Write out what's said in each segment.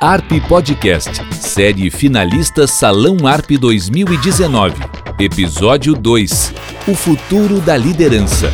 ARP Podcast, série finalista Salão ARP 2019. Episódio 2 O futuro da liderança.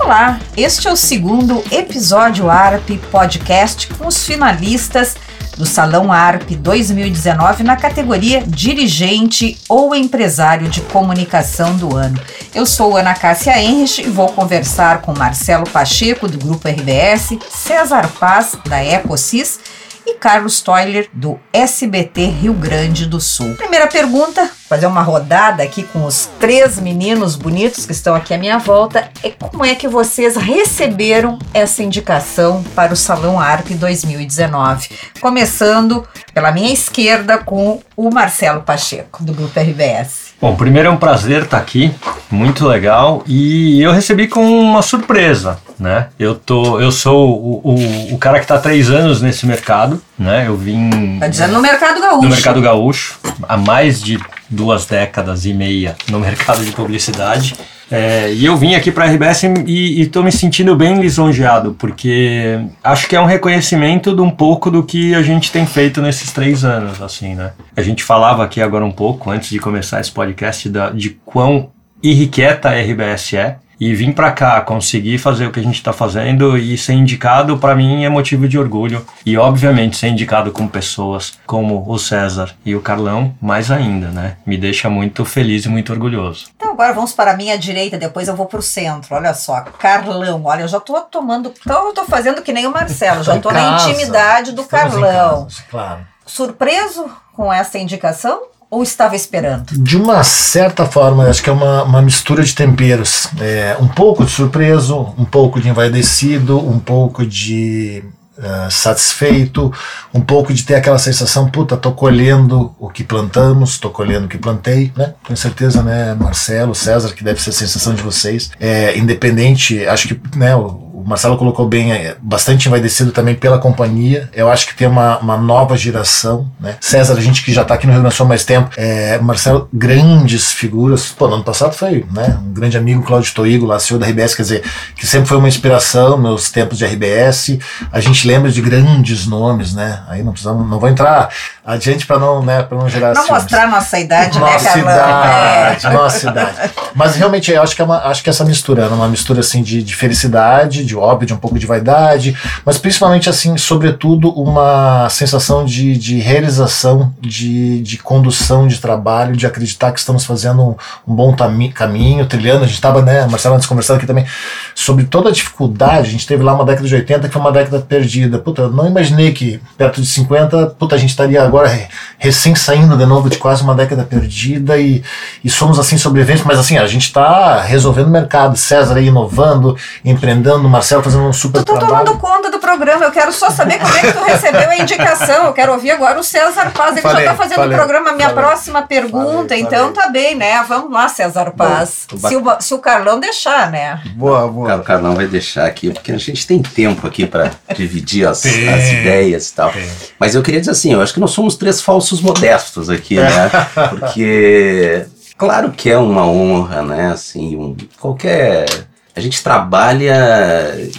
Olá, este é o segundo episódio ARP Podcast com os finalistas do Salão ARP 2019 na categoria Dirigente ou Empresário de Comunicação do Ano. Eu sou Ana Cássia Henrich e vou conversar com Marcelo Pacheco, do Grupo RBS, César Paz, da Ecosis e Carlos Toiler, do SBT Rio Grande do Sul. Primeira pergunta, fazer uma rodada aqui com os três meninos bonitos que estão aqui à minha volta, é como é que vocês receberam essa indicação para o Salão ARP 2019? Começando pela minha esquerda com o Marcelo Pacheco, do Grupo RBS. Bom, primeiro é um prazer estar aqui, muito legal, e eu recebi com uma surpresa, né? Eu, tô, eu sou o, o, o cara que está há três anos nesse mercado, né? Eu vim... Tá dizendo no mercado gaúcho. No mercado gaúcho, há mais de duas décadas e meia no mercado de publicidade. É, e eu vim aqui para a RBS e estou me sentindo bem lisonjeado, porque acho que é um reconhecimento de um pouco do que a gente tem feito nesses três anos, assim, né? A gente falava aqui agora um pouco, antes de começar esse podcast, da, de quão irrequieta a RBS é, e vir para cá, conseguir fazer o que a gente está fazendo e ser indicado, para mim é motivo de orgulho. E, obviamente, ser indicado com pessoas como o César e o Carlão, mais ainda, né? Me deixa muito feliz e muito orgulhoso. Então, agora vamos para a minha direita, depois eu vou para o centro. Olha só, Carlão. Olha, eu já estou tomando. Então, eu estou fazendo que nem o Marcelo, já estou na intimidade do Carlão. Casa, claro. Surpreso com essa indicação? Ou estava esperando? De uma certa forma, acho que é uma, uma mistura de temperos. É, um pouco de surpreso, um pouco de envaidecido, um pouco de uh, satisfeito, um pouco de ter aquela sensação, puta, tô colhendo o que plantamos, tô colhendo o que plantei, né? Com certeza, né, Marcelo, César, que deve ser a sensação de vocês. É, independente, acho que, né, o, o Marcelo colocou bem, é, bastante envaidecido também pela companhia. Eu acho que tem uma, uma nova geração, né? César, a gente que já está aqui no Rio Grande do Sul há mais tempo, é, Marcelo, grandes figuras. Pô, no ano passado foi, né? Um grande amigo, Cláudio Toigo, lá, CEO da RBS, quer dizer, que sempre foi uma inspiração nos tempos de RBS. A gente lembra de grandes nomes, né? Aí não precisamos, não vou entrar adiante para não, né, para não gerar Não mostrar nossa idade, nossa né? Idade, é. Nossa idade. Mas realmente eu acho que é uma, acho que essa mistura, uma mistura assim de, de felicidade, de óbvio, de um pouco de vaidade, mas principalmente assim, sobretudo uma sensação de, de realização, de, de condução de trabalho, de acreditar que estamos fazendo um, um bom caminho, trilhando. A gente estava, né, Marcelo, antes conversando aqui também sobre toda a dificuldade. A gente teve lá uma década de 80 que foi uma década perdida. Puta, eu não imaginei que perto de 50, puta, a gente estaria agora recém saindo de novo de quase uma década perdida e, e somos assim sobreviventes, mas assim, a gente está resolvendo o mercado. César aí inovando, empreendendo, Marcelo fazendo um super tu tá trabalho. tomando conta do programa, eu quero só saber como é que tu recebeu a indicação. Eu quero ouvir agora o César Paz, ele falei, já está fazendo o programa. Minha falei, próxima pergunta, falei, então tá bem, né? Vamos lá, César Paz. Bom, se, o, se o Carlão deixar, né? Boa, boa. O Carlão vai deixar aqui, porque a gente tem tempo aqui para dividir as, as, ideias e tal. Tem. Mas eu queria dizer assim, eu acho que nós somos três falsos modestos aqui, né? Porque claro que é uma honra, né? Assim, um, qualquer a gente trabalha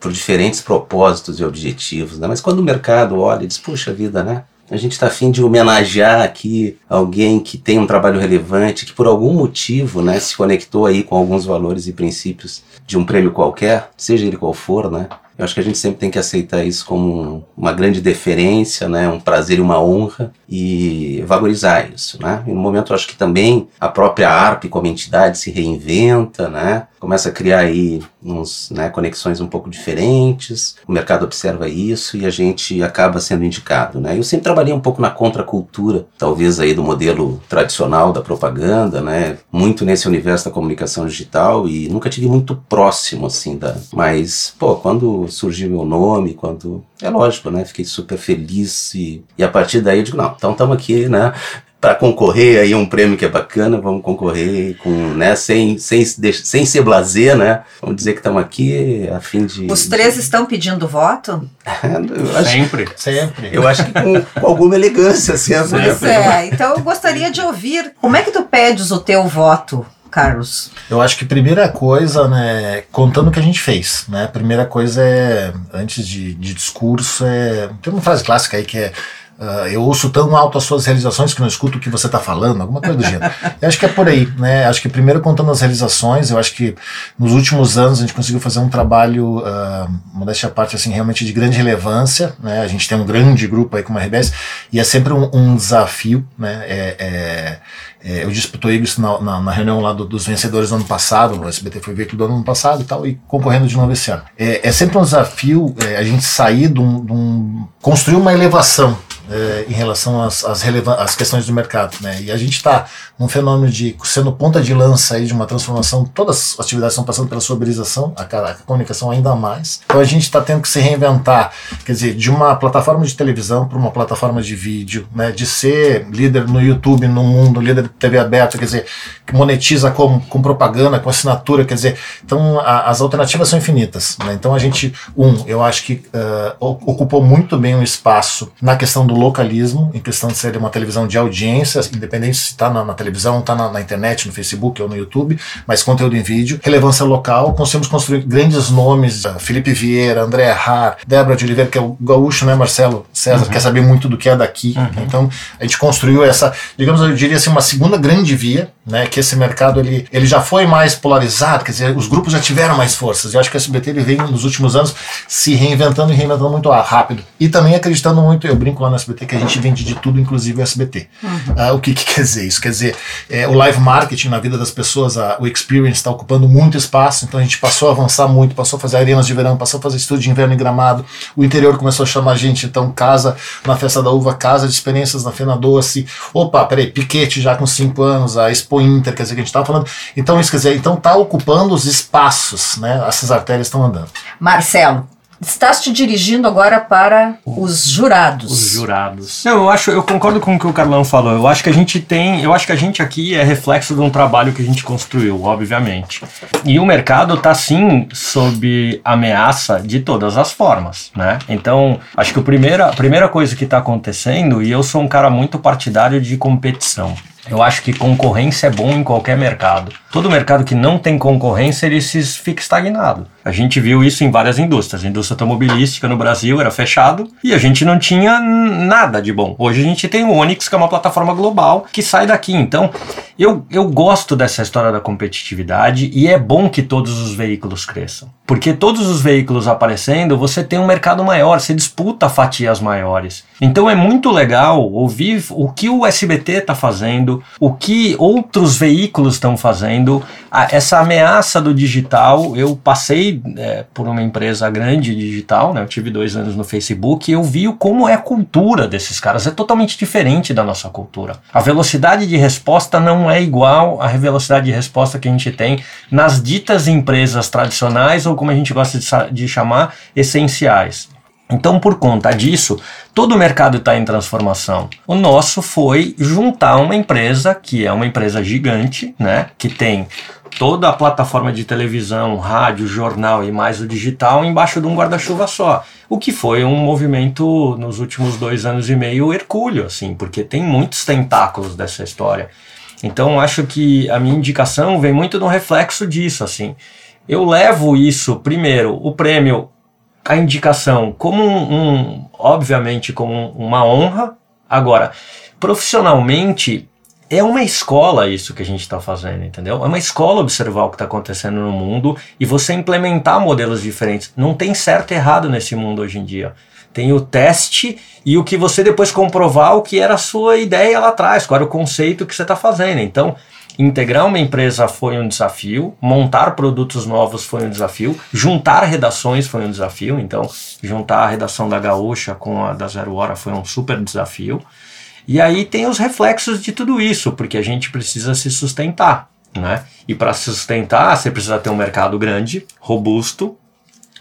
por diferentes propósitos e objetivos, né? Mas quando o mercado olha e diz, puxa vida, né? A gente está afim de homenagear aqui alguém que tem um trabalho relevante, que por algum motivo né, se conectou aí com alguns valores e princípios de um prêmio qualquer, seja ele qual for, né? Eu acho que a gente sempre tem que aceitar isso como uma grande deferência, né, um prazer e uma honra e valorizar isso, né? E no momento eu acho que também a própria ARP como entidade se reinventa, né? Começa a criar aí uns, né, conexões um pouco diferentes. O mercado observa isso e a gente acaba sendo indicado, né? Eu sempre trabalhei um pouco na contracultura, talvez aí do modelo tradicional da propaganda, né? Muito nesse universo da comunicação digital e nunca tive muito próximo assim da, mas pô, quando surgiu meu nome, quando. É lógico, né? Fiquei super feliz e, e a partir daí eu digo, não, então estamos aqui, né? para concorrer aí um prêmio que é bacana, vamos concorrer com, né, sem, sem, sem ser blazer, né? Vamos dizer que estamos aqui a fim de. Os três estão pedindo voto? acho, sempre, sempre. Eu acho que com, com alguma elegância sempre. Pois é, então eu gostaria de ouvir como é que tu pedes o teu voto Carlos? Eu acho que primeira coisa, né, contando o que a gente fez, né? Primeira coisa é, antes de, de discurso, é. Tem uma frase clássica aí que é Uh, eu ouço tão alto as suas realizações que não escuto o que você está falando, alguma coisa do gênero. Eu acho que é por aí, né? Acho que primeiro contando as realizações, eu acho que nos últimos anos a gente conseguiu fazer um trabalho, uh, modéstia à parte, assim, realmente de grande relevância, né? A gente tem um grande grupo aí como a RBS e é sempre um, um desafio, né? É, é, é, eu disputei isso na, na, na reunião lá do, dos vencedores do ano passado, o SBT foi veículo do ano passado e tal, e concorrendo de novo esse ano. É, é sempre um desafio é, a gente sair de um, de um construir uma elevação é, em relação às, às, às, questões do mercado. Né? E a gente está num fenômeno de sendo ponta de lança aí de uma transformação, todas as atividades estão passando pela soberização, a, a comunicação ainda mais. Então a gente está tendo que se reinventar, quer dizer, de uma plataforma de televisão para uma plataforma de vídeo, né? de ser líder no YouTube, no mundo, líder de TV aberta, quer dizer, que monetiza com, com propaganda, com assinatura, quer dizer, então a, as alternativas são infinitas. Né? Então a gente, um, eu acho que uh, ocupou muito bem o espaço na questão do localismo, em questão de ser uma televisão de audiência, independente se está na, na, televisão, está na, na, internet, no Facebook ou no YouTube, mas conteúdo em vídeo, relevância local, conseguimos construir grandes nomes, uh, Felipe Vieira, André Har, Débora de Oliveira, que é o gaúcho, né, Marcelo César, uhum. quer saber muito do que é daqui, uhum. então a gente construiu essa, digamos, eu diria assim, uma segunda grande via, né, que esse mercado ele, ele já foi mais polarizado, quer dizer, os grupos já tiveram mais forças, eu acho que o SBT ele vem nos últimos anos se reinventando e reinventando muito rápido, e também acreditando muito, eu brinco lá no SBT que a gente vende de tudo, inclusive o SBT. Uhum. Ah, o que, que, quer dizer isso? Quer dizer, é, o live marketing na vida das pessoas, a, o experience está ocupando muito espaço, então a gente passou a avançar muito, passou a fazer arenas de verão, passou a fazer estudo de inverno em gramado, o interior começou a chamar a gente, então casa na festa da uva, casa de experiências na Fena Doce, opa, peraí, Piquete já com 5 anos, a Expo Inter, quer dizer, que a gente estava falando, então isso quer dizer, então está ocupando os espaços, né, essas artérias estão andando. Marcelo, Estás te dirigindo agora para os jurados. Os jurados. Não, eu acho, eu concordo com o que o Carlão falou. Eu acho que a gente tem, eu acho que a gente aqui é reflexo de um trabalho que a gente construiu, obviamente. E o mercado está sim sob ameaça de todas as formas, né? Então, acho que a primeira, a primeira coisa que está acontecendo, e eu sou um cara muito partidário de competição. Eu acho que concorrência é bom em qualquer mercado. Todo mercado que não tem concorrência, ele se fica estagnado. A gente viu isso em várias indústrias. A indústria automobilística no Brasil era fechado e a gente não tinha nada de bom. Hoje a gente tem o Onix, que é uma plataforma global que sai daqui. Então, eu, eu gosto dessa história da competitividade e é bom que todos os veículos cresçam. Porque todos os veículos aparecendo, você tem um mercado maior, você disputa fatias maiores. Então é muito legal ouvir o que o SBT está fazendo, o que outros veículos estão fazendo. Essa ameaça do digital, eu passei é, por uma empresa grande digital, né? eu tive dois anos no Facebook e eu vi como é a cultura desses caras. É totalmente diferente da nossa cultura. A velocidade de resposta não é igual à velocidade de resposta que a gente tem nas ditas empresas tradicionais ou como a gente gosta de, de chamar, essenciais. Então, por conta disso, todo o mercado está em transformação. O nosso foi juntar uma empresa que é uma empresa gigante, né, que tem toda a plataforma de televisão, rádio, jornal e mais o digital embaixo de um guarda-chuva só. O que foi um movimento nos últimos dois anos e meio hercúleo, assim, porque tem muitos tentáculos dessa história. Então, acho que a minha indicação vem muito do reflexo disso, assim. Eu levo isso, primeiro, o prêmio a indicação como um, um, obviamente como uma honra. Agora, profissionalmente é uma escola isso que a gente está fazendo, entendeu? É uma escola observar o que está acontecendo no mundo e você implementar modelos diferentes. Não tem certo e errado nesse mundo hoje em dia. Tem o teste e o que você depois comprovar o que era a sua ideia lá atrás, qual era o conceito que você está fazendo. Então, Integrar uma empresa foi um desafio, montar produtos novos foi um desafio, juntar redações foi um desafio. Então, juntar a redação da Gaúcha com a da Zero Hora foi um super desafio. E aí tem os reflexos de tudo isso, porque a gente precisa se sustentar. Né? E para se sustentar, você precisa ter um mercado grande, robusto,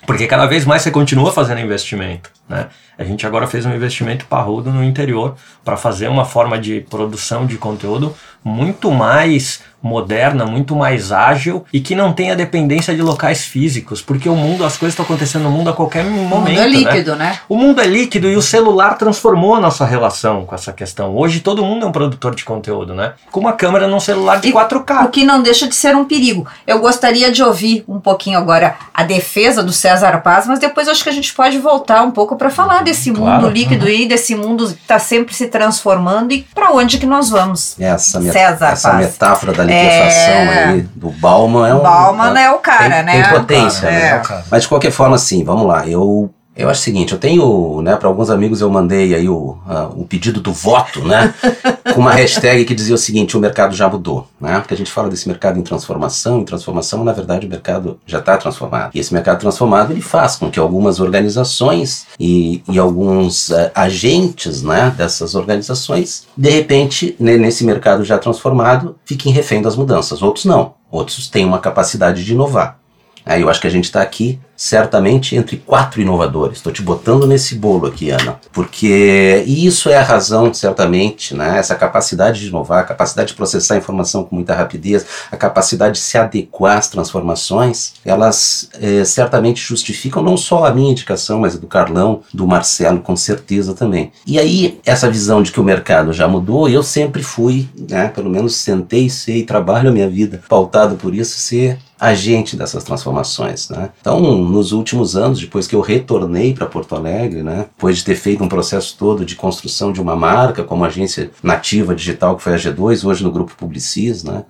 porque cada vez mais você continua fazendo investimento. Né? A gente agora fez um investimento parrudo no interior para fazer uma forma de produção de conteúdo muito mais moderna, muito mais ágil e que não tenha dependência de locais físicos, porque o mundo, as coisas estão acontecendo no mundo a qualquer momento. O mundo é líquido, né? né? O mundo é líquido e o celular transformou a nossa relação com essa questão. Hoje todo mundo é um produtor de conteúdo, né? Com uma câmera num celular de E 4K. O que não deixa de ser um perigo. Eu gostaria de ouvir um pouquinho agora a defesa do César Paz, mas depois acho que a gente pode voltar um pouco para falar desse mundo Claro. líquido e desse mundo que está sempre se transformando e para onde que nós vamos. Essa, met- César essa Paz. metáfora da liquefação É. aí do Bauman é um. Bauman é o cara, tem, né? Tem potência, É. né? Mas de qualquer forma, assim, vamos lá. Eu, eu acho o seguinte, eu tenho, né, para alguns amigos eu mandei aí o, ah, o pedido do voto, né? com uma hashtag que dizia o seguinte, o mercado já mudou, né? Porque a gente fala desse mercado em transformação, em transformação, na verdade o mercado já está transformado. E esse mercado transformado, ele faz com que algumas organizações e, e alguns eh, agentes, né, dessas organizações, de repente, ne- nesse mercado já transformado, fiquem refém das mudanças. Outros não. Outros têm uma capacidade de inovar. Aí eu acho que a gente está aqui, certamente, entre quatro inovadores. Estou te botando nesse bolo aqui, Ana. Porque isso é a razão, certamente, né? essa capacidade de inovar, a capacidade de processar informação com muita rapidez, a capacidade de se adequar às transformações, elas eh, certamente justificam não só a minha indicação, mas a do Carlão, do Marcelo, com certeza também. E aí, essa visão de que o mercado já mudou, eu sempre fui, né, pelo menos sentei, sei, trabalho a minha vida pautado por isso, ser agente dessas transformações, né? Então, nos últimos anos, depois que eu retornei para Porto Alegre, né, depois de ter feito um processo todo de construção de uma marca como agência nativa digital que foi a G2, hoje no grupo Publicis, né,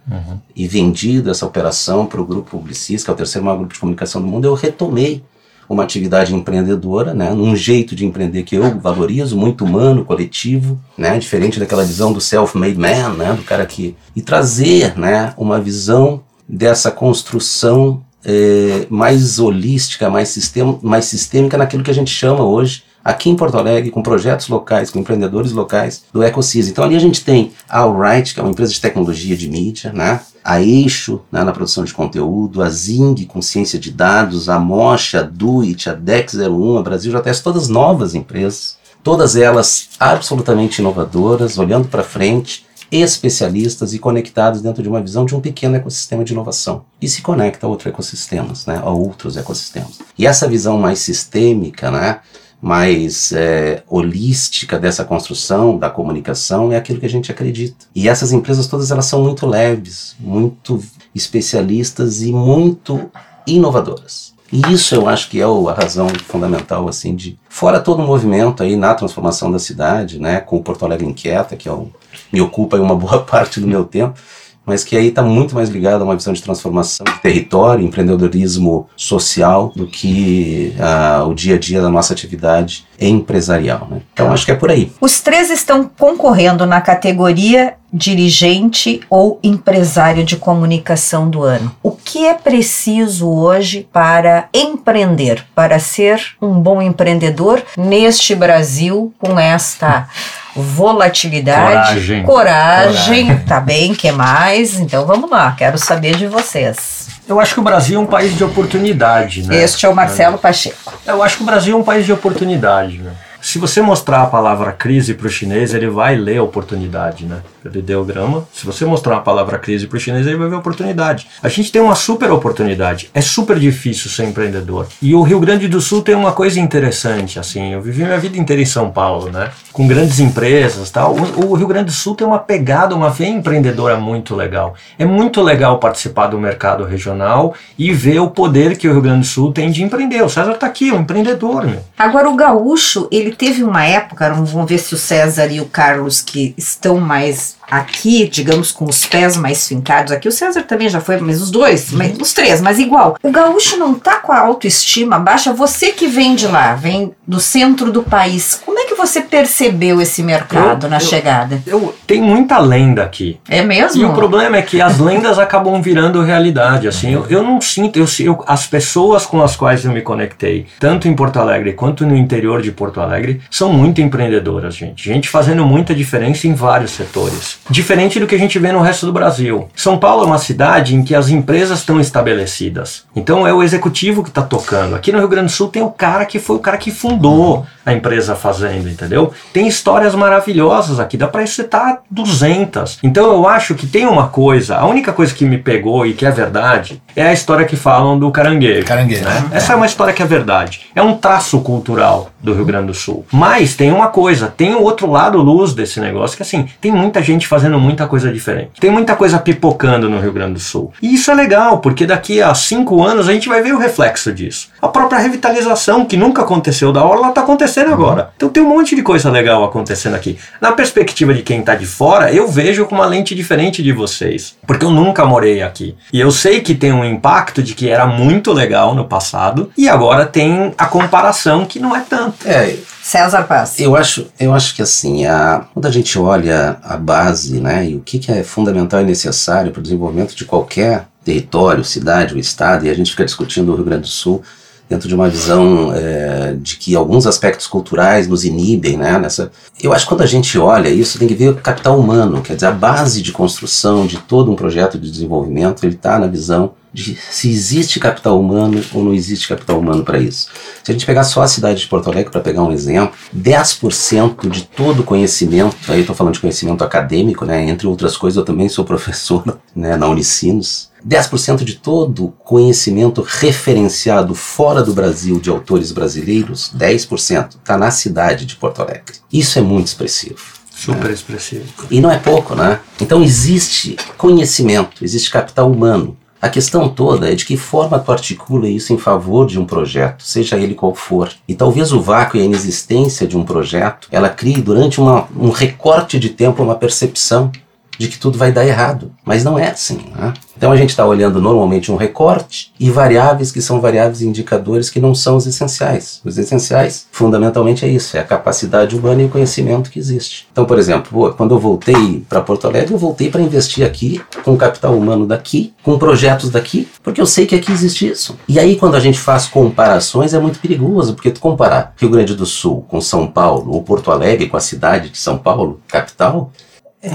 e vendido essa operação para o grupo Publicis, que é o terceiro maior grupo de comunicação do mundo, eu retomei uma atividade empreendedora, né, num jeito de empreender que eu valorizo, muito humano, coletivo, né, diferente daquela visão do self-made man, né, do cara que e trazer, né, uma visão dessa construção eh, mais holística, mais, sistema, mais sistêmica naquilo que a gente chama hoje aqui em Porto Alegre, com projetos locais, com empreendedores locais do EcoSys. Então ali a gente tem a Alright, que é uma empresa de tecnologia de mídia, né? a Eixo né, na produção de conteúdo, a Zing com ciência de dados, a Mocha, a Duit, a Dex01, a Brasil JS, todas novas empresas, todas elas absolutamente inovadoras, olhando para frente, especialistas e conectados dentro de uma visão de um pequeno ecossistema de inovação e se conecta a outros ecossistemas, né, a outros ecossistemas. E essa visão mais sistêmica, né, mais é, holística dessa construção da comunicação é aquilo que a gente acredita. E essas empresas todas elas são muito leves, muito especialistas e muito inovadoras. E isso eu acho que é o- a razão fundamental, assim, de fora todo o movimento aí na transformação da cidade, né, com o Porto Alegre Inquieta, que é um, me ocupa uma boa parte do meu tempo, mas que aí está muito mais ligado a uma visão de transformação de território, empreendedorismo social, do que ah, o dia a dia da nossa atividade empresarial. Né? Então acho que é por aí. Os três estão concorrendo na categoria dirigente ou empresário de comunicação do ano. O que é preciso hoje para empreender, para ser um bom empreendedor neste Brasil com esta volatilidade, Coragem. coragem, tá bem, que mais? Então vamos lá, quero saber de vocês. Eu acho que o Brasil é um país de oportunidade, né? Este é o Marcelo Pacheco. Eu acho que o Brasil é um país de oportunidade, né? Se você mostrar a palavra crise para o chinês, ele vai ler oportunidade, né? Pelo ideograma. Se você mostrar a palavra crise para o chinês, ele vai ver oportunidade. A gente tem uma super oportunidade. É super difícil ser empreendedor. E o Rio Grande do Sul tem uma coisa interessante, assim. Eu vivi minha vida inteira em São Paulo, né? Com grandes empresas, tal. O, Rio Grande do Sul tem uma pegada, uma veia empreendedora muito legal. É muito legal participar do mercado regional e ver o poder que o Rio Grande do Sul tem de empreender. O César tá aqui, um empreendedor, meu. Agora, o gaúcho, ele teve uma época, vamos ver se o César e o Carlos, que estão mais aqui, digamos, com os pés mais fincados aqui, o César também já foi, mas os dois, mas os três, mas igual. O gaúcho não tá com a autoestima baixa, você que vem de lá, vem do centro do país, como é que você percebeu esse mercado Eu- na eu- chegada? Eu, tem muita lenda aqui. É mesmo? E o problema é que as lendas acabam virando realidade. Assim, eu, eu não sinto, eu, as pessoas com as quais eu me conectei, tanto em Porto Alegre quanto no interior de Porto Alegre, são muito empreendedoras, gente. Gente fazendo muita diferença em vários setores. Diferente do que a gente vê no resto do Brasil. São Paulo é uma cidade em que as empresas estão estabelecidas. Então é o executivo que está tocando. Aqui no Rio Grande do Sul tem o cara que foi o cara que fundou a empresa fazenda, entendeu? Tem histórias maravilhosas aqui, dá pra citar 200. Então eu acho que tem uma coisa, a única coisa que me pegou e que é verdade é a história que falam do caranguejo. Caranguejo. né? Essa é uma história que é verdade. É um traço cultural do Rio Grande do Sul. Mas tem uma coisa, tem o outro lado luz desse negócio, que assim, tem muita gente fazendo muita coisa diferente. Tem muita coisa pipocando no Rio Grande do Sul. E isso é legal, porque daqui a cinco anos a gente vai ver o reflexo disso. A própria revitalização, que nunca aconteceu da hora, ela tá acontecendo agora. Então tem um monte de coisa legal acontecendo aqui. Na perspectiva de quem tá de fora, eu vejo com uma lente diferente de vocês. Porque eu nunca morei aqui. E eu sei que tem um impacto de que era muito legal no passado, e agora tem a comparação que não é tanto. É, César Paz. eu acho, eu acho que assim, a, quando a gente olha a base, né, e o que, que é fundamental e necessário para o desenvolvimento de qualquer território, cidade ou estado, e a gente fica discutindo o Rio Grande do Sul dentro de uma visão é, de que alguns aspectos culturais nos inibem, né, nessa... Eu acho que quando a gente olha isso, tem que ver o capital humano, quer dizer, a base de construção de todo um projeto de desenvolvimento, ele está na visão de se existe capital humano ou não existe capital humano para isso. Se a gente pegar só a cidade de Porto Alegre, para pegar um exemplo, 10% de todo conhecimento, aí eu estou falando de conhecimento acadêmico, né, entre outras coisas, eu também sou professor né, na Unicinos, 10% de todo conhecimento referenciado fora do Brasil de autores brasileiros, 10%, está na cidade de Porto Alegre. Isso é muito expressivo. Super expressivo. E não é pouco, né? Então existe conhecimento, existe capital humano. A questão toda é de que forma tu articula isso em favor de um projeto, seja ele qual for. E talvez o vácuo e a inexistência de um projeto, ela crie durante uma, um recorte de tempo uma percepção de que tudo vai dar errado. Mas não é assim. Né? Então a gente está olhando normalmente um recorte e variáveis que são variáveis e indicadores que não são os essenciais. Os essenciais, fundamentalmente, é isso: é a capacidade humana e o conhecimento que existe. Então, por exemplo, quando eu voltei para Porto Alegre, eu voltei para investir aqui, com capital humano daqui, com projetos daqui, porque eu sei que aqui existe isso. E aí, quando a gente faz comparações, é muito perigoso, porque tu comparar Rio Grande do Sul com São Paulo, ou Porto Alegre com a cidade de São Paulo, capital,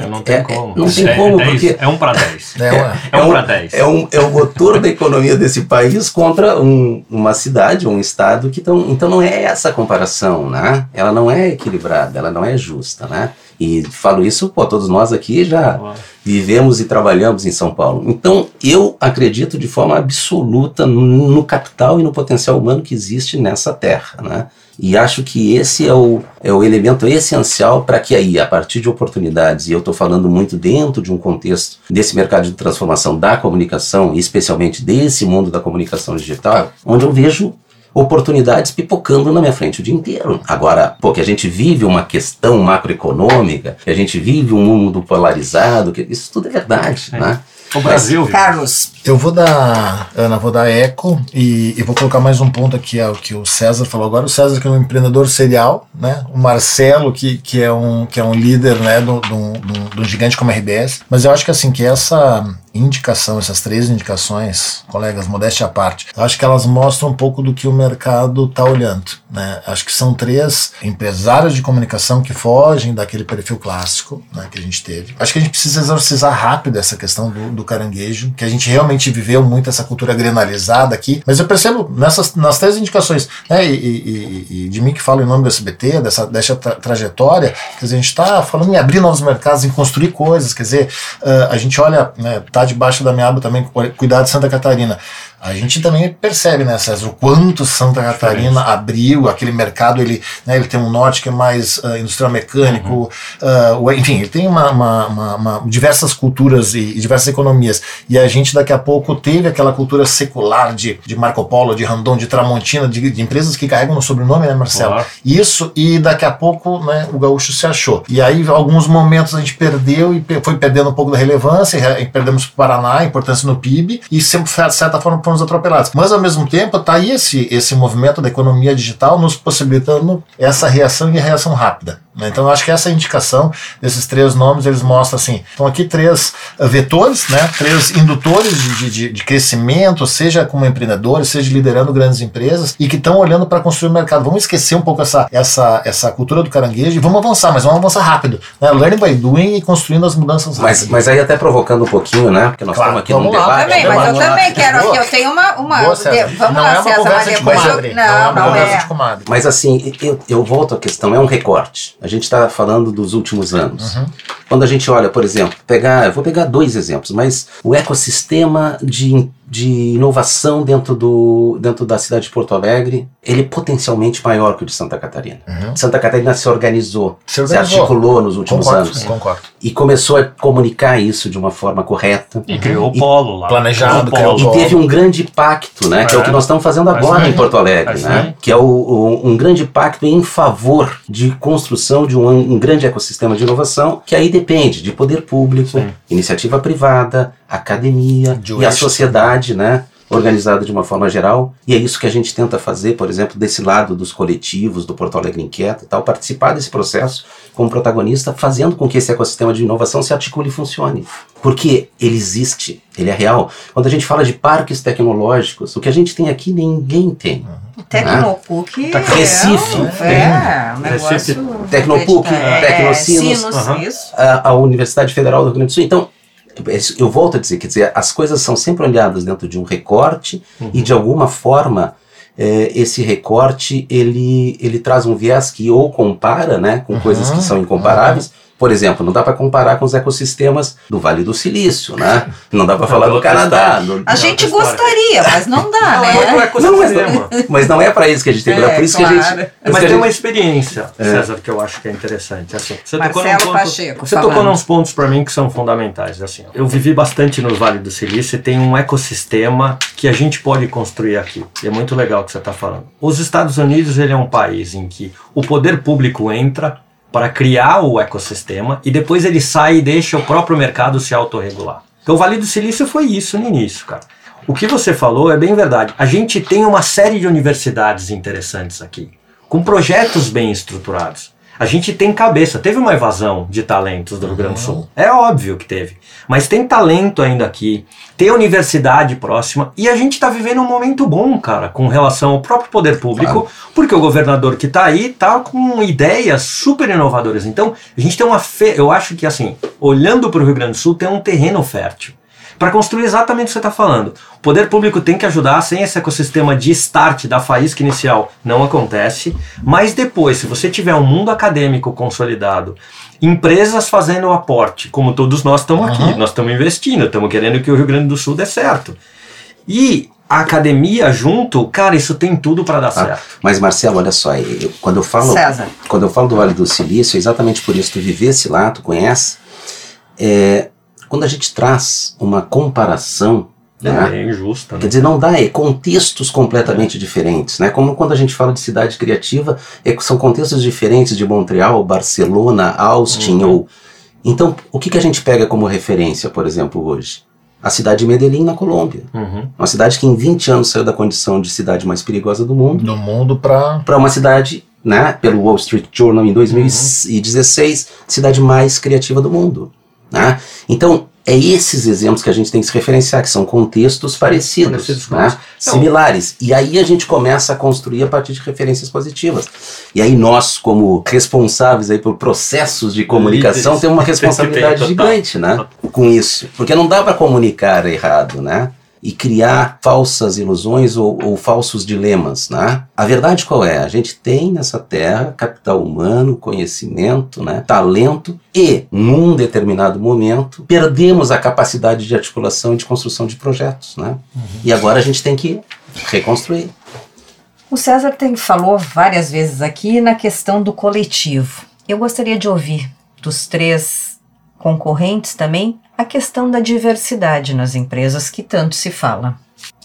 Não tem é- como. não tem é, como, é dez- porque- É um para 10. É, ué. É um para 10. É, um, é o motor da economia desse país contra um- uma cidade um estado que estão. Então não é essa a comparação, né? Ela não é equilibrada, ela não é justa, né? E falo isso, pô, todos nós aqui já Uau. vivemos e trabalhamos em São Paulo. Então eu acredito de forma absoluta no, no capital e no potencial humano que existe nessa terra, né? E acho que esse é o, é o elemento essencial para que aí, a partir de oportunidades, e eu estou falando muito dentro de um contexto desse mercado de transformação da comunicação, e especialmente desse mundo da comunicação digital, onde eu vejo oportunidades pipocando na minha frente o dia inteiro. Agora, pô, que a gente vive uma questão macroeconômica, que a gente vive um mundo polarizado, que isso tudo é verdade, né? O Brasil? Carlos, Eu vou dar, Ana, vou dar eco e, e vou colocar mais um ponto aqui ao que o César falou agora. O César que é um empreendedor serial, né? O Marcelo que, que, é, um, que é um líder, né, do, do gigante como a RBS. Mas eu acho que assim, que essa indicação, essas três indicações, colegas, modéstia à parte, acho que elas mostram um pouco do que o mercado está olhando, né? Acho que são três empresários de comunicação que fogem daquele perfil clássico, né, que a gente teve. Acho que a gente precisa exorcizar rápido essa questão do, do caranguejo, que a gente realmente viveu muito essa cultura grenalizada aqui, mas eu percebo nessas nas três indicações, né, e, e- e- de mim que falo em nome do SBT, dessa, dessa tra- trajetória, quer dizer, a gente está falando em abrir novos mercados, em construir coisas, quer dizer, ah, a gente olha, né, tá debaixo da minha aba também, cuidar de Santa Catarina. A gente também percebe, né, César, o quanto Santa Catarina abriu aquele mercado, ele, né, ele tem um norte que é mais ah, industrial mecânico, ah, o- enfim, ele tem uma, uma- uma- uma- diversas culturas e, e diversas economias. E a gente daqui a pouco teve aquela cultura secular de, de Marco Polo, de Randon, de Tramontina, de, de empresas que carregam no sobrenome, né, Marcelo? Claro. Isso, e daqui a pouco né, o gaúcho se achou. E aí, alguns momentos a gente perdeu e foi perdendo um pouco da relevância, e perdemos o Paraná, a importância no PIB, e sempre, de certa forma, fomos atropelados. Mas ao mesmo tempo está aí esse, esse movimento da economia digital nos possibilitando essa reação e reação rápida. Né? Então eu acho que essa indicação desses três nomes, eles mostram assim, estão aqui três vetores, né? três indutores de, de, de crescimento, seja como empreendedores, seja liderando grandes empresas, e que estão olhando para construir o mercado. Vamos esquecer um pouco essa, essa, essa cultura do caranguejo e vamos avançar, mas vamos avançar rápido. Né? Learning by doing e construindo as mudanças mas, Mas aí até provocando um pouquinho, né? Porque nós claro, estamos aqui num debate. Também, mas eu também quero aqui, eu tenho uma... uma Boa, de, vamos não lá, é uma César, conversa de comadre. Não, não, não é. De comadre. Mas assim, eu, eu volto à questão, é um recorte. A gente está falando dos últimos anos. Uhum. Quando a gente olha, por exemplo, pegar, eu vou pegar dois exemplos, mas o ecossistema de de inovação dentro, do, dentro da cidade de Porto Alegre, ele é potencialmente maior que o de Santa Catarina. Uhum. Santa Catarina se organizou, se, organizou. se articulou nos últimos concordo, anos. Concordo. E começou a comunicar isso de uma forma correta. E criou o polo lá. Planejado, criou polo. E teve um grande pacto, né? É. Que é o que nós estamos fazendo agora em Porto Alegre, né? Que é o, o, um grande pacto em favor de construção de um, um grande ecossistema de inovação, que aí depende de poder público, Sim. iniciativa privada, academia de e a sociedade, né? organizada de uma forma geral, e é isso que a gente tenta fazer, por exemplo, desse lado dos coletivos, do Porto Alegre Inquieta e tal, participar desse processo como protagonista, fazendo com que esse ecossistema de inovação se articule e funcione. Porque ele existe, ele é real. Quando a gente fala de parques tecnológicos, o que a gente tem aqui ninguém tem. O Tecnopuc né? Recife. É, é, um negócio... Tecnopuc, é, Tecnocinos, uhum. a, a Universidade Federal do Rio Grande do Sul. Então, eu volto a dizer, quer dizer, as coisas são sempre olhadas dentro de um recorte uhum. e de alguma forma é, esse recorte ele, ele traz um viés que ou compara né, com uhum. coisas que são incomparáveis, uhum. Por exemplo, não dá para comparar com os ecossistemas do Vale do Silício, né? Não dá para falar do Canadá. Do, a gente gostaria, mas não dá, não, né? É não, mas, não, mas não é para isso que a gente tem. É, é por isso claro. que a gente. Mas tem gente... uma experiência, é. César, que eu acho que é interessante. Assim, você Marcelo tocou ponto, Pacheco. Você falando. tocou nos pontos para mim que são fundamentais. Assim, eu vivi bastante no Vale do Silício e tem um ecossistema que a gente pode construir aqui. E é muito legal o que você está falando. Os Estados Unidos ele é um país em que o poder público entra para criar o ecossistema e depois ele sai e deixa o próprio mercado se autorregular. Então o Vale do Silício foi isso no início, cara. O que você falou é bem verdade. A gente tem uma série de universidades interessantes aqui, com projetos bem estruturados. A gente tem cabeça. Teve uma evasão de talentos do Rio Grande do Sul. Uhum. É óbvio que teve. Mas tem talento ainda aqui. Tem universidade próxima. E a gente está vivendo um momento bom, cara, com relação ao próprio poder público. Claro. Porque o governador que está aí está com ideias super inovadoras. Então, a gente tem uma. Fe... Eu acho que, assim, olhando para o Rio Grande do Sul, tem um terreno fértil para construir exatamente o que você está falando. O poder público tem que ajudar, sem esse ecossistema de start da faísca inicial não acontece, mas depois, se você tiver um mundo acadêmico consolidado, empresas fazendo o aporte, como todos nós estamos uhum. aqui, nós estamos investindo, estamos querendo que o Rio Grande do Sul dê certo. E a academia junto, cara, isso tem tudo para dar ah, certo. Mas Marcelo, olha só, eu, quando eu falo, César. quando eu falo do Vale do Silício, é exatamente por isso tu vivesse lá, tu conhece, é, quando a gente traz uma comparação é né? injusta. Né? Quer dizer, não dá, é contextos completamente é. diferentes. Né? Como quando a gente fala de cidade criativa, é, são contextos diferentes de Montreal, Barcelona, Austin. Uhum. Ou... Então, o que, que a gente pega como referência, por exemplo, hoje? A cidade de Medellín, na Colômbia. Uhum. Uma cidade que em 20 anos saiu da condição de cidade mais perigosa do mundo. Do mundo para. Para uma cidade, né, pelo Wall Street Journal em 2016, uhum. cidade mais criativa do mundo. Né? Então, é esses exemplos que a gente tem que se referenciar, que são contextos parecidos, parecidos né? similares. E aí a gente começa a construir a partir de referências positivas. E aí nós, como responsáveis aí por processos de comunicação, temos uma responsabilidade gigante né? com isso. Porque não dá para comunicar errado, né? E criar falsas ilusões ou, ou, falsos dilemas, né? A verdade qual é? A gente tem nessa terra capital humano, conhecimento, né? talento e, num determinado momento, perdemos a capacidade de articulação e de construção de projetos, né? Uhum. E agora a gente tem que reconstruir. O César tem, falou várias vezes aqui na questão do coletivo. Eu gostaria de ouvir dos três concorrentes também a questão da diversidade nas empresas que tanto se fala.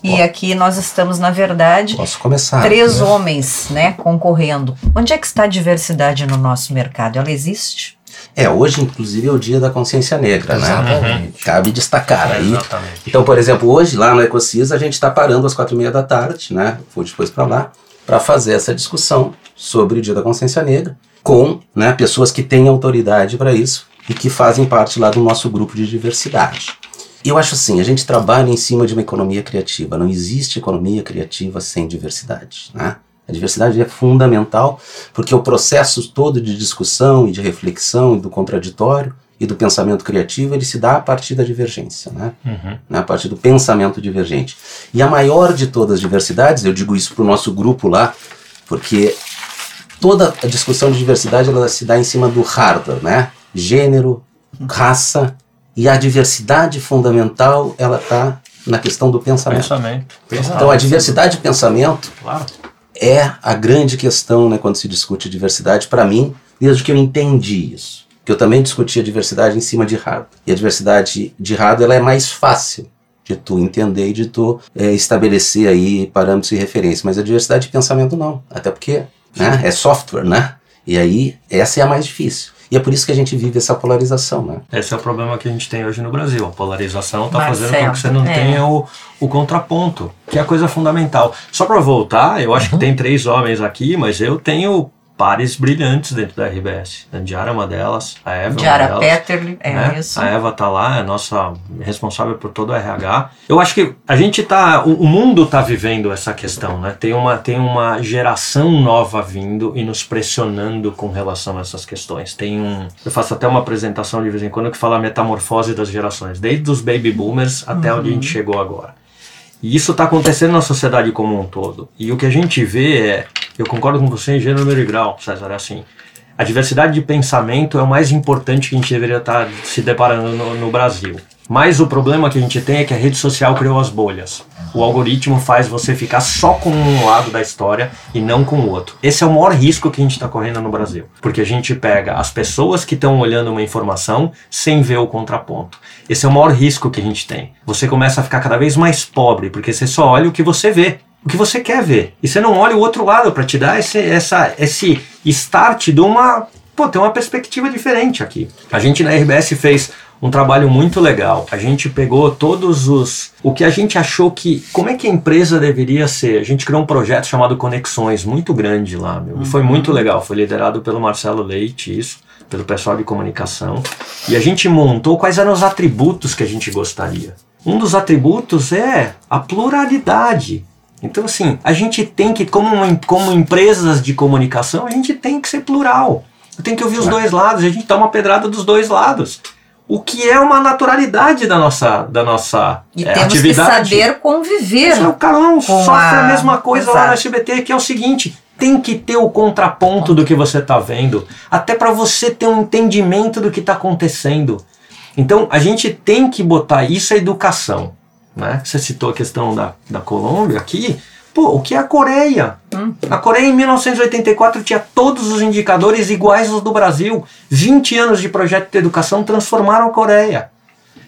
E aqui nós estamos, na verdade, começar, três né? homens né, concorrendo. Onde é que está a diversidade no nosso mercado? Ela existe? É, hoje, inclusive, é o dia da consciência negra, né? Exatamente. Cabe destacar aí. Exatamente. Então, por exemplo, hoje lá no Ecocis a gente está parando às quatro e meia da tarde, né? Vou depois para lá, para fazer essa discussão sobre o Dia da Consciência Negra com né, pessoas que têm autoridade para isso e que fazem parte lá do nosso grupo de diversidade. Eu acho assim, a gente trabalha em cima de uma economia criativa. Não existe economia criativa sem diversidade, né? A diversidade é fundamental porque o processo todo de discussão e de reflexão e do contraditório e do pensamento criativo ele se dá a partir da divergência, né? Uhum. Né, a partir do pensamento divergente. E a maior de todas as diversidades, eu digo isso para o nosso grupo lá, porque toda a discussão de diversidade ela se dá em cima do hardware, né? Gênero, raça e a diversidade fundamental ela está na questão do pensamento. Pensamento. Então a diversidade de pensamento Claro. é a grande questão né, quando se discute diversidade, para mim, desde que eu entendi isso. Que eu também discutia diversidade em cima de hardware. E a diversidade de hardware ela é mais fácil de tu entender e de tu eh, estabelecer aí parâmetros e referências. Mas a diversidade de pensamento não. Até porque né, é software, né? E aí essa é a mais difícil. E é por isso que a gente vive essa polarização, né? Esse é o problema que a gente tem hoje no Brasil. A polarização está fazendo com que você não é. tenha o, o contraponto, que é a coisa fundamental. Só para voltar, eu acho que tem três homens aqui, mas eu tenho pares brilhantes dentro da RBS. A Diara é uma delas, a Eva é uma Diara delas. Petterly, é né? isso. A Eva tá lá, é a nossa responsável por todo o RH. Eu acho que a gente tá, o, o mundo tá vivendo essa questão, né? Tem uma, tem uma geração nova vindo e nos pressionando com relação a essas questões. Tem um, eu faço até uma apresentação de vez em quando que fala a metamorfose das gerações, desde os baby boomers até onde a gente chegou agora. E isso está acontecendo na sociedade como um todo. E o que a gente vê é, eu concordo com você em gênero, e grau, César, é assim. A diversidade de pensamento é o mais importante que a gente deveria estar se deparando no, no Brasil. Mas o problema que a gente tem é que a rede social criou as bolhas. O algoritmo faz você ficar só com um lado da história e não com o outro. Esse é o maior risco que a gente está correndo no Brasil. Porque a gente pega as pessoas que estão olhando uma informação sem ver o contraponto. Esse é o maior risco que a gente tem. Você começa a ficar cada vez mais pobre, porque você só olha o que você vê o que você quer ver. E você não olha o outro lado para te dar esse, essa, esse start de uma. Pô, tem uma perspectiva diferente aqui. A gente na RBS fez um trabalho muito legal. A gente pegou todos os. O que a gente achou que. Como é que a empresa deveria ser? A gente criou um projeto chamado Conexões, muito grande lá, meu. E foi muito legal. Foi liderado pelo Marcelo Leite, isso, pelo pessoal de comunicação. E a gente montou quais eram os atributos que a gente gostaria. Um dos atributos é a pluralidade. Então, assim, a gente tem que, como, uma- como empresas de comunicação, a gente tem que ser plural. Tem que ouvir os dois lados, a gente uma pedrada dos dois lados. O que é uma naturalidade da nossa, da nossa E é, temos atividade. que saber conviver. Isso, o Carlão sofre a... a- mesma coisa lá Exato. no SBT, que é o seguinte: tem que ter o contraponto do que você está vendo, até para você ter um entendimento do que está acontecendo. Então, a gente tem que botar isso à educação. Né? Você citou a questão da, da Colômbia aqui. Pô, o que é a Coreia? A Coreia em 1984 tinha todos os indicadores iguais aos do Brasil. 20 anos de projeto de educação transformaram a Coreia.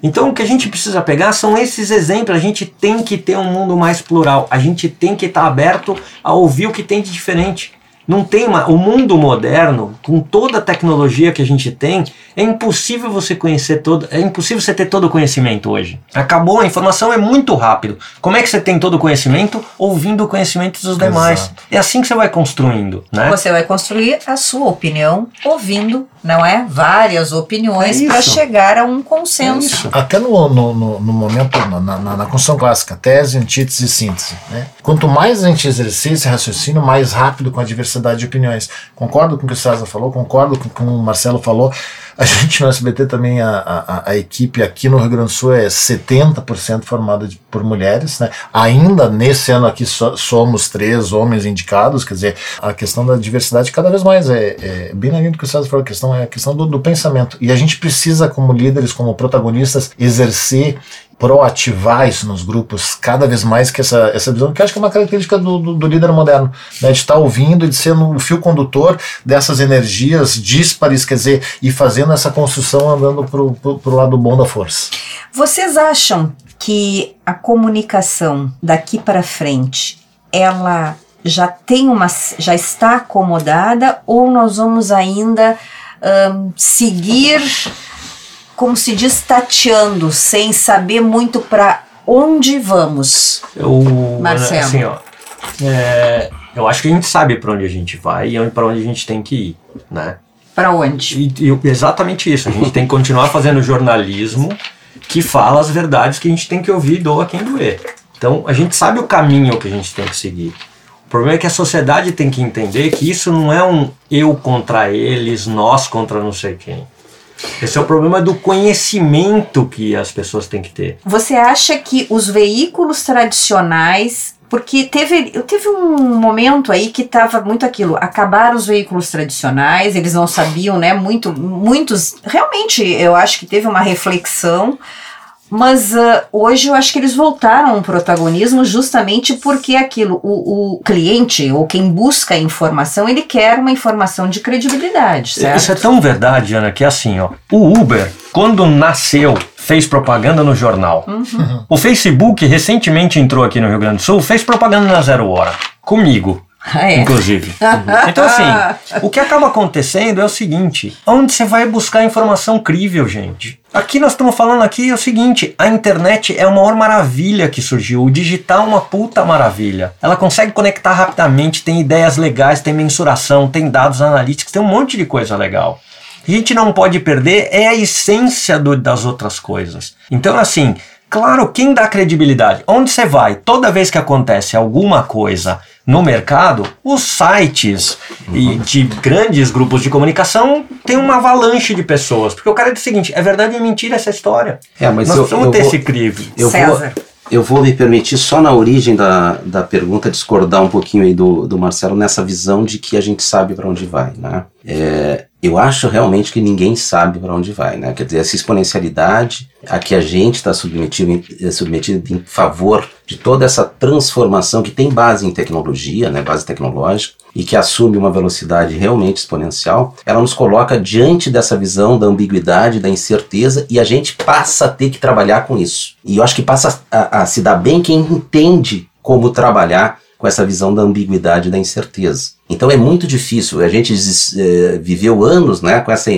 Então o que a gente precisa pegar são esses exemplos. A gente tem que ter um mundo mais plural. A gente tem que estar aberto a ouvir o que tem de diferente. Não tem uma, o mundo moderno, com toda a tecnologia que a gente tem, é impossível você conhecer todo, é impossível você ter todo o conhecimento hoje. Acabou, a informação é muito rápido. Como é que você tem todo o conhecimento? Ouvindo o conhecimento dos demais. Exato. É assim que você vai construindo, né? Você vai construir a sua opinião ouvindo, não é? Várias opiniões É para chegar a um consenso. Até no, no, no, no momento, na, na, na construção clássica, tese, antítese e síntese. Né? Quanto mais a gente exercer esse raciocínio, mais rápido com a diversidade de opiniões. Concordo com o que o César falou, concordo com o que o Marcelo falou. A gente no SBT também, a, a, a equipe aqui no Rio Grande do Sul é 70% formada de- por mulheres. Né? Ainda nesse ano aqui so- somos três homens indicados, quer dizer, a questão da diversidade cada vez mais é, é bem na linha do que o César falou, a questão é a questão do, do pensamento. E a gente precisa, como líderes, como protagonistas, exercer proativar isso nos grupos cada vez mais que essa, essa visão, que acho que é uma característica do, do, do líder moderno, né, de estar ouvindo e de ser o fio condutor dessas energias díspares, quer dizer, e fazendo essa construção andando pro, pro lado bom da força. Vocês acham que a comunicação daqui para frente, ela já tem uma já está acomodada ou nós vamos ainda seguir, como se diz, tateando, sem saber muito para onde vamos? Eu, Marcelo. Assim, ó, é, eu acho que a gente sabe para onde a gente vai e para onde a gente tem que ir, né? Para onde? E, e exatamente isso. A gente tem que continuar fazendo jornalismo que fala as verdades que a gente tem que ouvir, doa quem doer. Então a gente sabe o caminho que a gente tem que seguir. O problema é que a sociedade tem que entender que isso não é um eu contra eles, nós contra não sei quem. Esse é o problema do conhecimento que as pessoas têm que ter. Você acha que os veículos tradicionais porque teve, teve um momento aí que estava muito aquilo, acabaram os veículos tradicionais, eles não sabiam, né? Muito, muitos, realmente, eu acho que teve uma reflexão mas uh, hoje eu acho que eles voltaram ao protagonismo justamente porque aquilo, o, o, cliente ou quem busca a informação, ele quer uma informação de credibilidade, certo? Isso é tão verdade, Ana, que é assim, ó, o Uber, quando nasceu, fez propaganda no jornal. Uhum. O Facebook recentemente entrou aqui no Rio Grande do Sul, fez propaganda na Zero Hora. Comigo. Ah, é. Inclusive. então, assim, o que acaba acontecendo é o seguinte: onde você vai buscar informação crível, gente? Aqui nós estamos falando aqui é o seguinte: a internet é a maior maravilha que surgiu. O digital é uma puta maravilha. Ela consegue conectar rapidamente, tem ideias legais, tem mensuração, tem dados analíticos, tem um monte de coisa legal. A gente não pode perder é a essência do, das outras coisas. Então, assim, claro, quem dá credibilidade? Onde você vai? Toda vez que acontece alguma coisa no mercado, os sites e de grandes grupos de comunicação têm uma avalanche de pessoas. Porque o cara diz o seguinte: é verdade ou é mentira essa história? É, mas Nós eu, precisamos eu ter vou, esse crivo. Eu César. vou, eu vou me permitir, só na origem da, da pergunta, discordar um pouquinho aí do, do Marcelo nessa visão de que a gente sabe para onde vai, né? É, eu acho realmente que ninguém sabe para onde vai, né? Quer dizer, essa exponencialidade a que a gente está submetido, eh, submetido em favor de toda essa transformação que tem base em tecnologia, né? Base tecnológica e que assume uma velocidade realmente exponencial, ela nos coloca diante dessa visão da ambiguidade, da incerteza e a gente passa a ter que trabalhar com isso. E eu acho que passa a, a se dar bem quem entende como trabalhar com essa visão da ambiguidade e da incerteza. Então é muito difícil. A gente é, viveu anos, né, com essa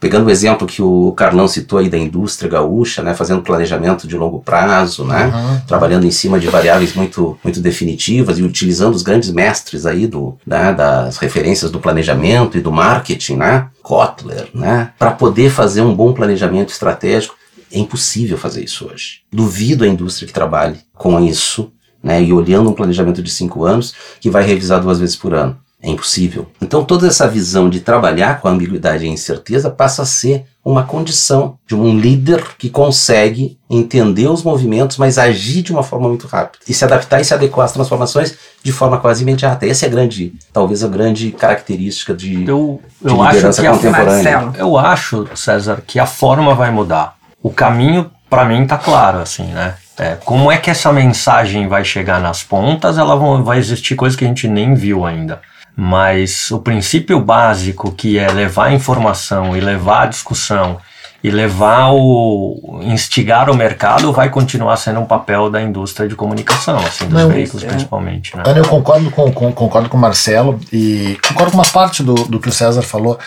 pegando o exemplo que o Carlão citou aí da indústria gaúcha, né, fazendo planejamento de longo prazo, né, uhum. trabalhando em cima de variáveis muito muito definitivas e utilizando os grandes mestres aí do, né, das referências do planejamento e do marketing, né, Kotler, né, para poder fazer um bom planejamento estratégico. É impossível fazer isso hoje. Duvido a indústria que trabalhe com isso né, e olhando um planejamento de cinco anos que vai revisar duas vezes por ano. É impossível. Então toda essa visão de trabalhar com a ambiguidade e a incerteza passa a ser uma condição de um líder que consegue entender os movimentos, mas agir de uma forma muito rápida e se adaptar e se adequar às transformações de forma quase imediata. Essa é a grande, talvez a grande característica de, eu, de eu liderança acho que contemporânea. A, eu acho, César, que a forma vai mudar. O caminho, para mim, tá claro, assim, né? É, como é que essa mensagem vai chegar nas pontas? Ela vão, vai existir coisas que a gente nem viu ainda. Mas o princípio básico que é levar a informação e levar a discussão e levar o instigar o mercado vai continuar sendo um papel da indústria de comunicação, assim, dos Não, veículos é. principalmente. Né? Ana, eu concordo com, com- concordo com o Marcelo e concordo com uma parte do, do que o César falou,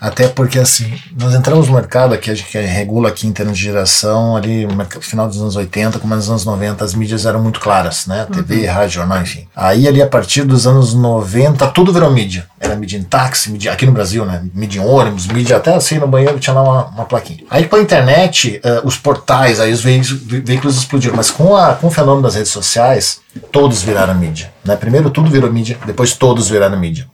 até porque assim, nós entramos no mercado aqui, a gente regula aqui em termos de geração, ali no final dos anos 80, como nos anos 90, as mídias eram muito claras, né? TV, rádio, jornal, enfim. Aí ali a partir dos anos 90, tudo virou mídia. Era mídia em táxi, mídia aqui no Brasil, né? Mídia em ônibus, mídia até assim no banheiro tinha lá uma, uma plaquinha. Aí com a internet, eh, os portais, aí os veículos, veículos explodiram, mas com, a, com o fenômeno das redes sociais, todos viraram mídia. Né? Primeiro tudo virou mídia, depois todos viraram mídia.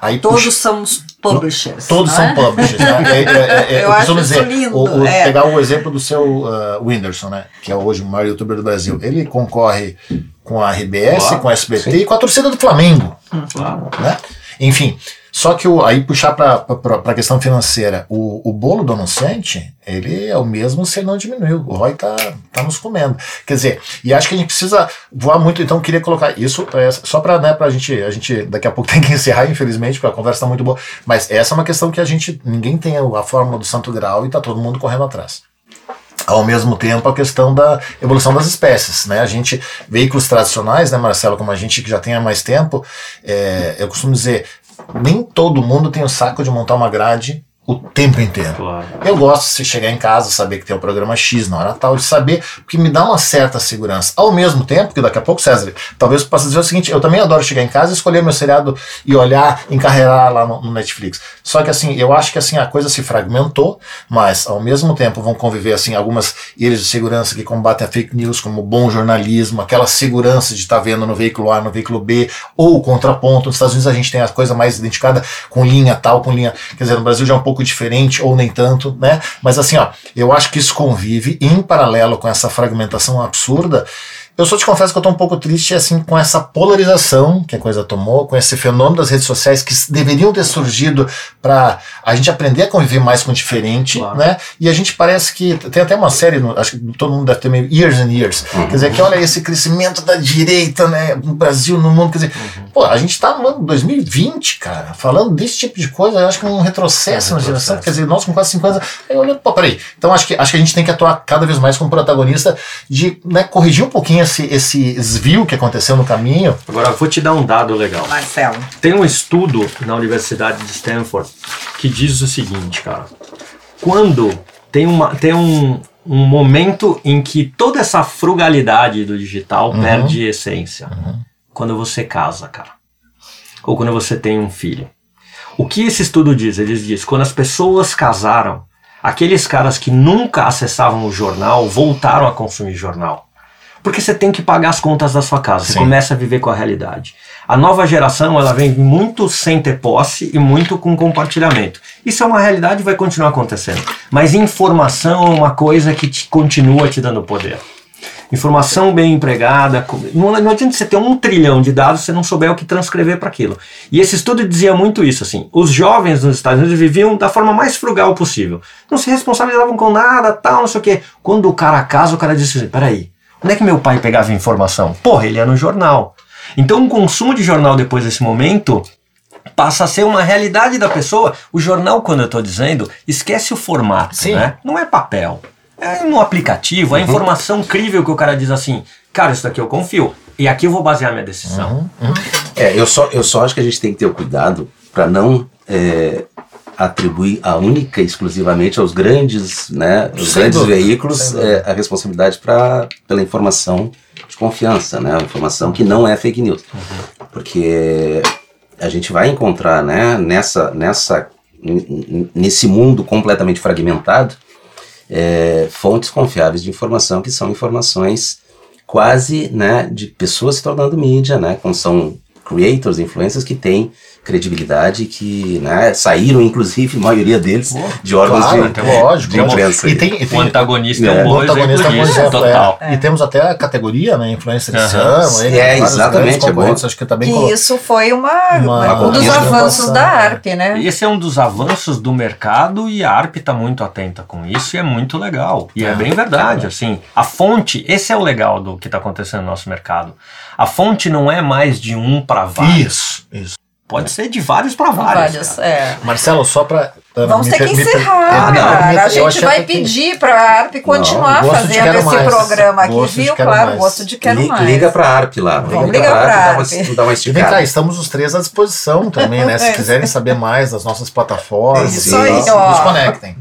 Aí puxa- Todos somos publishers. Todos não são é? publishers. Né? É, é, é, Eu eu acho dizer, lindo, o- o- é. pegar o exemplo do seu uh, Whindersson, né? que é hoje o maior youtuber do Brasil. Ele concorre com a RBS, Claro, com a SBT e com a torcida do Flamengo. Claro. Né? Enfim, só que o, aí puxar para a questão financeira, o, o bolo do anunciante, ele é o mesmo se ele não diminuiu. O ROI tá, tá nos comendo. Quer dizer, e acho que a gente precisa voar muito, então queria colocar isso é, só para né, a gente, a gente daqui a pouco tem que encerrar, infelizmente, porque a conversa está muito boa, mas essa é uma questão que a gente, ninguém tem a fórmula do santo grau e tá todo mundo correndo atrás ao mesmo tempo a questão da evolução das espécies, né? A gente veículos tradicionais, né, Marcelo, como a gente que já tem há mais tempo, é, eu costumo dizer, nem todo mundo tem o saco de montar uma grade o tempo inteiro. Claro. Eu gosto de chegar em casa, saber que tem o programa X na hora tal, de saber, porque me dá uma certa segurança. Ao mesmo tempo, que daqui a pouco, César, talvez possa dizer o seguinte: eu também adoro chegar em casa, escolher meu seriado e olhar, encarreirar lá no, no, Netflix. Só que assim, eu acho que assim a coisa se fragmentou, mas ao mesmo tempo vão conviver assim algumas ilhas de segurança que combatem a fake news, como bom jornalismo, aquela segurança de estar tá vendo no veículo A, no veículo B, ou o contraponto. Nos Estados Unidos a gente tem a coisa mais identificada com linha tal, com linha. Quer dizer, no Brasil já é um pouco pouco diferente ou nem tanto, né? Mas assim, ó, eu acho que isso convive em paralelo com essa fragmentação absurda eu só te confesso que eu tô um pouco triste assim com essa polarização que a coisa tomou, com esse fenômeno das redes sociais que deveriam ter surgido para a gente aprender a conviver mais com o diferente, claro. né? E a gente parece que tem até uma série, acho que todo mundo deve ter meio Years and Years, uhum. quer dizer, que olha esse crescimento da direita, né, no Brasil, no mundo, quer dizer, uhum. pô, a gente tá no ano 2020, cara, falando desse tipo de coisa, eu acho que é um retrocesso é um na geração, quer dizer, nós com quase 50 anos, eu olhando, pô, peraí, então acho que, acho que a gente tem que atuar cada vez mais como protagonista de, né, corrigir um pouquinho esse, esse desvio que aconteceu no caminho. Agora, vou te dar um dado legal. Marcelo. Tem um estudo na Universidade de Stanford que diz o seguinte, cara. Quando tem, uma, tem um, um momento em que toda essa frugalidade do digital uhum. perde essência. Uhum. Quando você casa, cara. Ou quando você tem um filho. O que esse estudo diz? Ele diz: quando as pessoas casaram, aqueles caras que nunca acessavam o jornal voltaram a consumir jornal. Porque você tem que pagar as contas da sua casa, você começa a viver com a realidade. A nova geração, ela vem muito sem ter posse e muito com compartilhamento. Isso é uma realidade e vai continuar acontecendo. Mas informação é uma coisa que te, continua te dando poder. Informação bem empregada. Não, não adianta você ter um trilhão de dados se você não souber o que transcrever para aquilo. E esse estudo dizia muito isso, assim. Os jovens nos Estados Unidos viviam da forma mais frugal possível. Não se responsabilizavam com nada, tal, não sei o quê. Quando o cara casa, o cara disse assim, peraí, Onde é que meu pai pegava informação? Porra, ele ia no jornal. Então o consumo de jornal depois desse momento passa a ser uma realidade da pessoa. O jornal, quando eu estou dizendo, esquece o formato, Sim. né? Não é papel. É no aplicativo, é uhum. informação incrível que o cara diz assim, cara, isso daqui eu confio. E aqui eu vou basear minha decisão. Uhum. Uhum. É, eu só, eu só acho que a gente tem que ter o cuidado para não é, atribuir a única exclusivamente aos grandes, né, os Sem grandes dúvida. veículos é, a responsabilidade para pela informação de confiança, né, informação que não é fake news, uhum. porque a gente vai encontrar, né, nessa nessa nesse mundo completamente fragmentado, é, fontes confiáveis de informação que são informações quase, né, de pessoas se tornando mídia, né, como são creators, influencers que têm credibilidade que né, saíram, inclusive, a maioria deles, de órgãos claro, de, lógico, de imprensa. E tem, e tem, o antagonista é, é um bom antagonista exemplo, disso, total. É. E temos até a categoria, né, influencer uhum. Ele, é, exatamente, é bom. Acho que, também e isso foi uma, uma um dos avanços da ARP, né? Esse é um dos avanços do mercado e a ARP está muito atenta com isso e é muito legal. E é, é bem verdade, assim. A fonte, esse é o legal do que está acontecendo no nosso mercado. A fonte não é mais de um para vários. Isso, isso. Pode ser de vários para vários. vários é. Marcelo, só para. Vamos ter que encerrar, me, cara. a gente vai pedir para a ARP continuar não, fazendo esse mais. programa aqui, gosto viu? Claro, mais. gosto de quero mais. Liga para a ARP lá. Vamos ligar para a ARP. Dá uma, e vem cá, estamos os três à disposição também, né? Se quiserem saber mais das nossas plataformas, Isso aí, ó. nos conectem.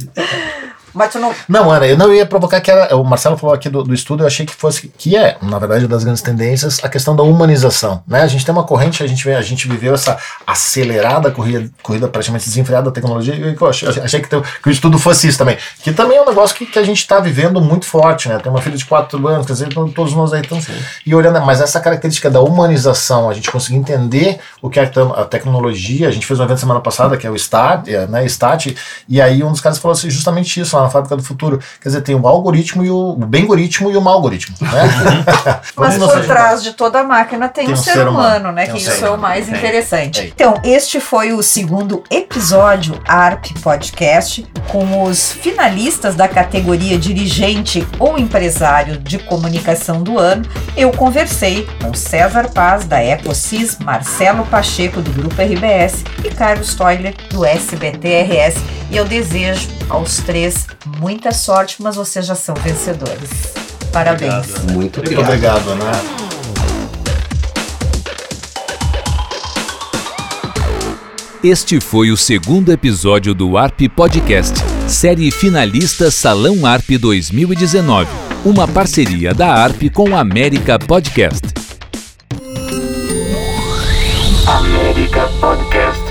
Mas tu não. Não, Ana, eu não ia provocar que era. O Marcelo falou aqui do, do estudo, eu achei que fosse. Que é, na verdade, das grandes tendências, a questão da humanização. Né? A gente tem uma corrente, a gente, a gente viveu essa acelerada corrida, corrida praticamente desenfreada da tecnologia. E eu achei, achei que, que, o estudo fosse isso também. Que também é um negócio que, que a gente está vivendo muito forte, né? Tem uma filha de 4 anos, quer dizer, todos nós aí estamos. E olhando, mas essa característica da humanização, a gente conseguir entender o que é a tecnologia. A gente fez um evento semana passada, que é o STAT, é, né, STAT, e aí um dos caras falou assim, justamente isso, na fábrica do futuro. Quer dizer, tem o algoritmo e o, o bem algoritmo e o mau algoritmo. Né? Mas por trás de toda a máquina tem, tem um, ser, ser humano, humano, né? Tem que um isso é o mais tem. interessante. Tem. Então, este foi o segundo episódio ARP Podcast com os finalistas da categoria dirigente ou empresário de comunicação do ano. Eu conversei com César Paz, da Ecosis, Marcelo Pacheco, do Grupo RBS e Carlos Toiler, do SBT-RS. E eu desejo aos três muita sorte, mas vocês já são vencedores. Parabéns. Obrigado, Muito obrigado. Muito obrigado, Ana. Este foi o segundo episódio do ARP Podcast, série finalista Salão ARP 2019, uma parceria da ARP com a América Podcast. América Podcast.